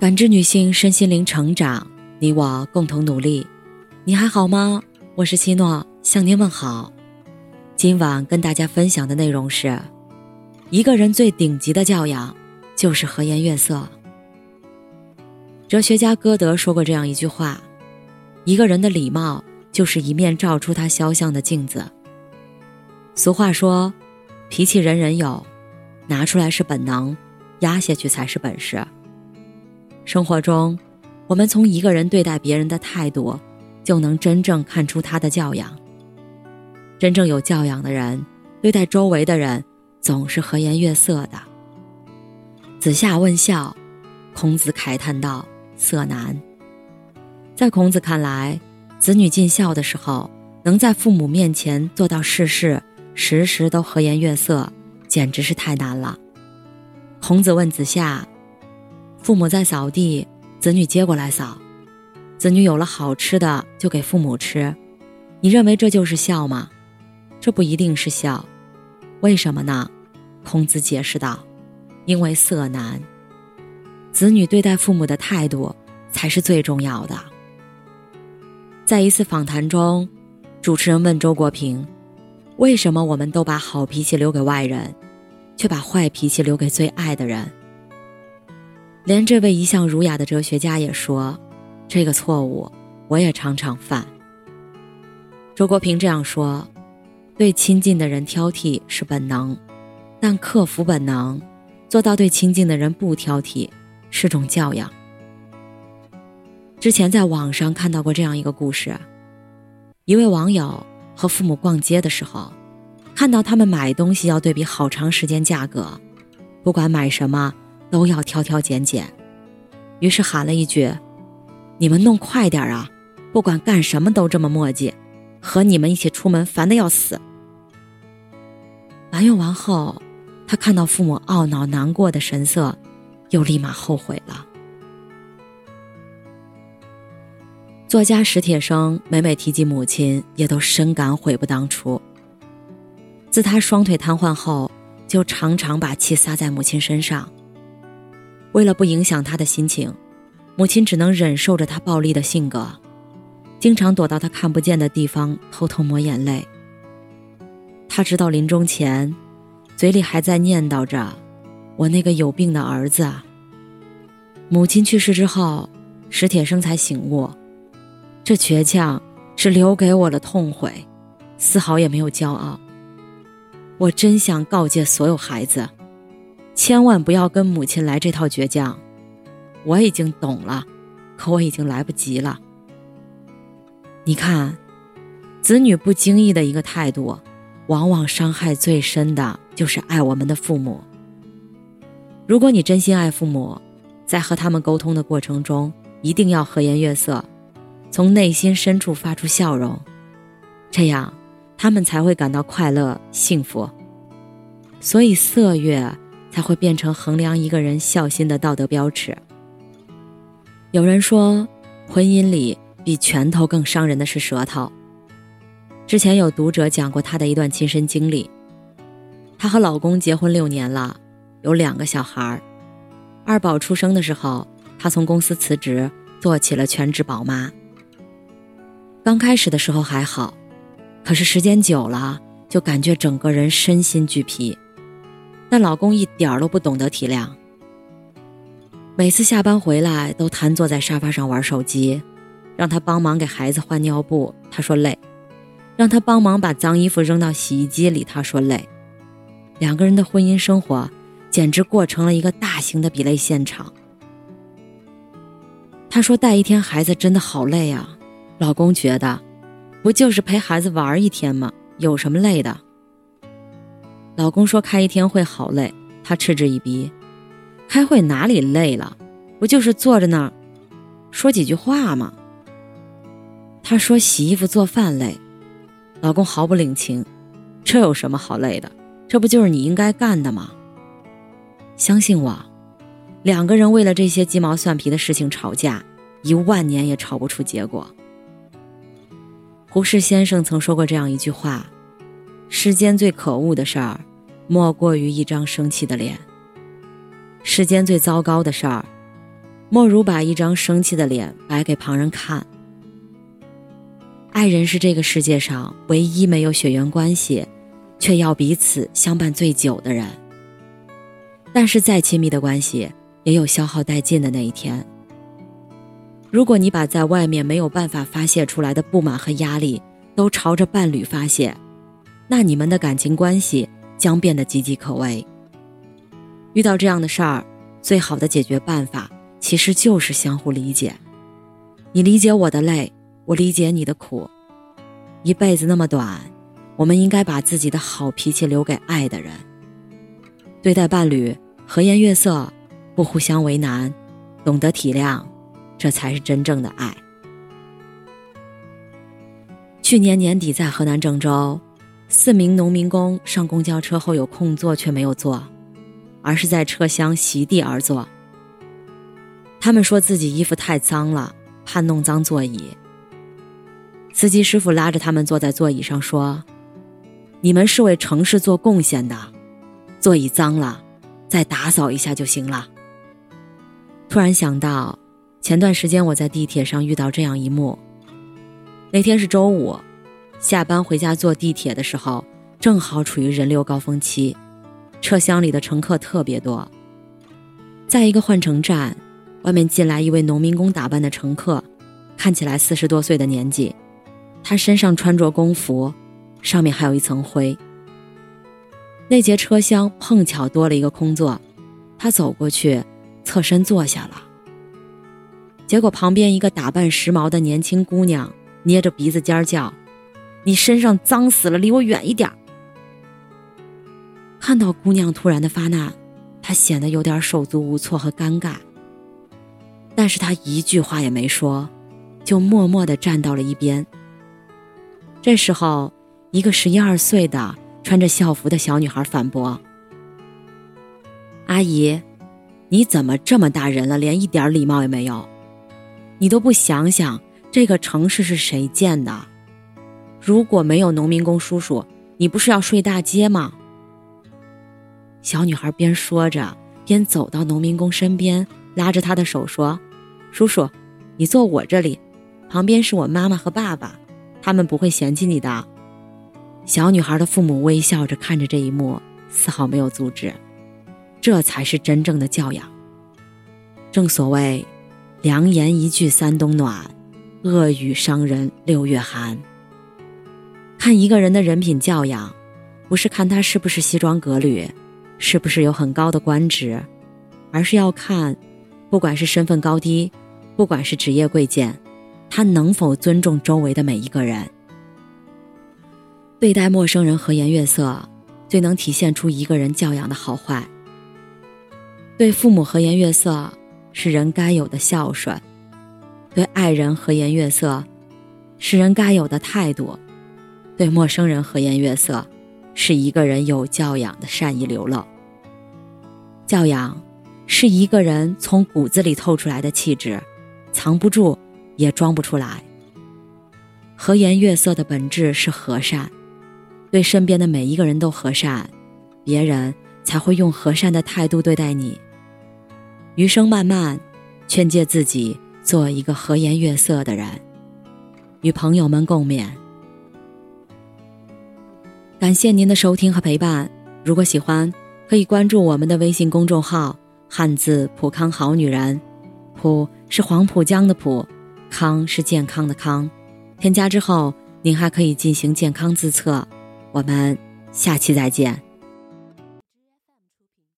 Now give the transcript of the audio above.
感知女性身心灵成长，你我共同努力。你还好吗？我是七诺，向您问好。今晚跟大家分享的内容是：一个人最顶级的教养，就是和颜悦色。哲学家歌德说过这样一句话：一个人的礼貌，就是一面照出他肖像的镜子。俗话说，脾气人人有，拿出来是本能，压下去才是本事。生活中，我们从一个人对待别人的态度，就能真正看出他的教养。真正有教养的人，对待周围的人总是和颜悦色的。子夏问孝，孔子慨叹道：“色难。”在孔子看来，子女尽孝的时候，能在父母面前做到事事时时都和颜悦色，简直是太难了。孔子问子夏。父母在扫地，子女接过来扫。子女有了好吃的就给父母吃，你认为这就是孝吗？这不一定是孝，为什么呢？孔子解释道：“因为色难。子女对待父母的态度才是最重要的。”在一次访谈中，主持人问周国平：“为什么我们都把好脾气留给外人，却把坏脾气留给最爱的人？”连这位一向儒雅的哲学家也说：“这个错误，我也常常犯。”周国平这样说：“对亲近的人挑剔是本能，但克服本能，做到对亲近的人不挑剔，是种教养。”之前在网上看到过这样一个故事：一位网友和父母逛街的时候，看到他们买东西要对比好长时间价格，不管买什么。都要挑挑拣拣，于是喊了一句：“你们弄快点啊！不管干什么都这么磨叽，和你们一起出门烦的要死。”埋怨完后，他看到父母懊恼难过的神色，又立马后悔了。作家史铁生每每提及母亲，也都深感悔不当初。自他双腿瘫痪后，就常常把气撒在母亲身上。为了不影响他的心情，母亲只能忍受着他暴力的性格，经常躲到他看不见的地方偷偷抹眼泪。他直到临终前，嘴里还在念叨着：“我那个有病的儿子。”母亲去世之后，史铁生才醒悟，这倔强是留给我的痛悔，丝毫也没有骄傲。我真想告诫所有孩子。千万不要跟母亲来这套倔强，我已经懂了，可我已经来不及了。你看，子女不经意的一个态度，往往伤害最深的就是爱我们的父母。如果你真心爱父母，在和他们沟通的过程中，一定要和颜悦色，从内心深处发出笑容，这样他们才会感到快乐幸福。所以色悦。才会变成衡量一个人孝心的道德标尺。有人说，婚姻里比拳头更伤人的是舌头。之前有读者讲过她的一段亲身经历。她和老公结婚六年了，有两个小孩儿。二宝出生的时候，她从公司辞职，做起了全职宝妈。刚开始的时候还好，可是时间久了，就感觉整个人身心俱疲。但老公一点都不懂得体谅，每次下班回来都瘫坐在沙发上玩手机，让他帮忙给孩子换尿布，他说累；让他帮忙把脏衣服扔到洗衣机里，他说累。两个人的婚姻生活简直过成了一个大型的比类现场。他说带一天孩子真的好累啊，老公觉得，不就是陪孩子玩一天吗？有什么累的？老公说开一天会好累，他嗤之以鼻：“开会哪里累了？不就是坐着那儿说几句话吗？”他说洗衣服做饭累，老公毫不领情：“这有什么好累的？这不就是你应该干的吗？”相信我，两个人为了这些鸡毛蒜皮的事情吵架，一万年也吵不出结果。胡适先生曾说过这样一句话：“世间最可恶的事儿。”莫过于一张生气的脸。世间最糟糕的事儿，莫如把一张生气的脸摆给旁人看。爱人是这个世界上唯一没有血缘关系，却要彼此相伴最久的人。但是再亲密的关系，也有消耗殆尽的那一天。如果你把在外面没有办法发泄出来的不满和压力，都朝着伴侣发泄，那你们的感情关系将变得岌岌可危。遇到这样的事儿，最好的解决办法其实就是相互理解。你理解我的累，我理解你的苦。一辈子那么短，我们应该把自己的好脾气留给爱的人。对待伴侣，和颜悦色，不互相为难，懂得体谅。这才是真正的爱。去年年底，在河南郑州，四名农民工上公交车后有空座却没有坐，而是在车厢席地而坐。他们说自己衣服太脏了，怕弄脏座椅。司机师傅拉着他们坐在座椅上说：“你们是为城市做贡献的，座椅脏了，再打扫一下就行了。”突然想到。前段时间我在地铁上遇到这样一幕。那天是周五，下班回家坐地铁的时候，正好处于人流高峰期，车厢里的乘客特别多。在一个换乘站，外面进来一位农民工打扮的乘客，看起来四十多岁的年纪，他身上穿着工服，上面还有一层灰。那节车厢碰巧多了一个空座，他走过去，侧身坐下了。结果旁边一个打扮时髦的年轻姑娘捏着鼻子尖叫：“你身上脏死了，离我远一点！”看到姑娘突然的发难，他显得有点手足无措和尴尬。但是他一句话也没说，就默默地站到了一边。这时候，一个十一二岁的穿着校服的小女孩反驳：“阿姨，你怎么这么大人了，连一点礼貌也没有？”你都不想想，这个城市是谁建的？如果没有农民工叔叔，你不是要睡大街吗？小女孩边说着，边走到农民工身边，拉着他的手说：“叔叔，你坐我这里，旁边是我妈妈和爸爸，他们不会嫌弃你的。”小女孩的父母微笑着看着这一幕，丝毫没有阻止。这才是真正的教养。正所谓。良言一句三冬暖，恶语伤人六月寒。看一个人的人品教养，不是看他是不是西装革履，是不是有很高的官职，而是要看，不管是身份高低，不管是职业贵贱，他能否尊重周围的每一个人。对待陌生人和颜悦色，最能体现出一个人教养的好坏。对父母和颜悦色。是人该有的孝顺，对爱人和颜悦色，是人该有的态度；对陌生人和颜悦色，是一个人有教养的善意流露。教养是一个人从骨子里透出来的气质，藏不住，也装不出来。和颜悦色的本质是和善，对身边的每一个人都和善，别人才会用和善的态度对待你。余生漫漫，劝诫自己做一个和颜悦色的人，与朋友们共勉。感谢您的收听和陪伴。如果喜欢，可以关注我们的微信公众号“汉字浦康好女人”，浦是黄浦江的浦，康是健康的康。添加之后，您还可以进行健康自测。我们下期再见。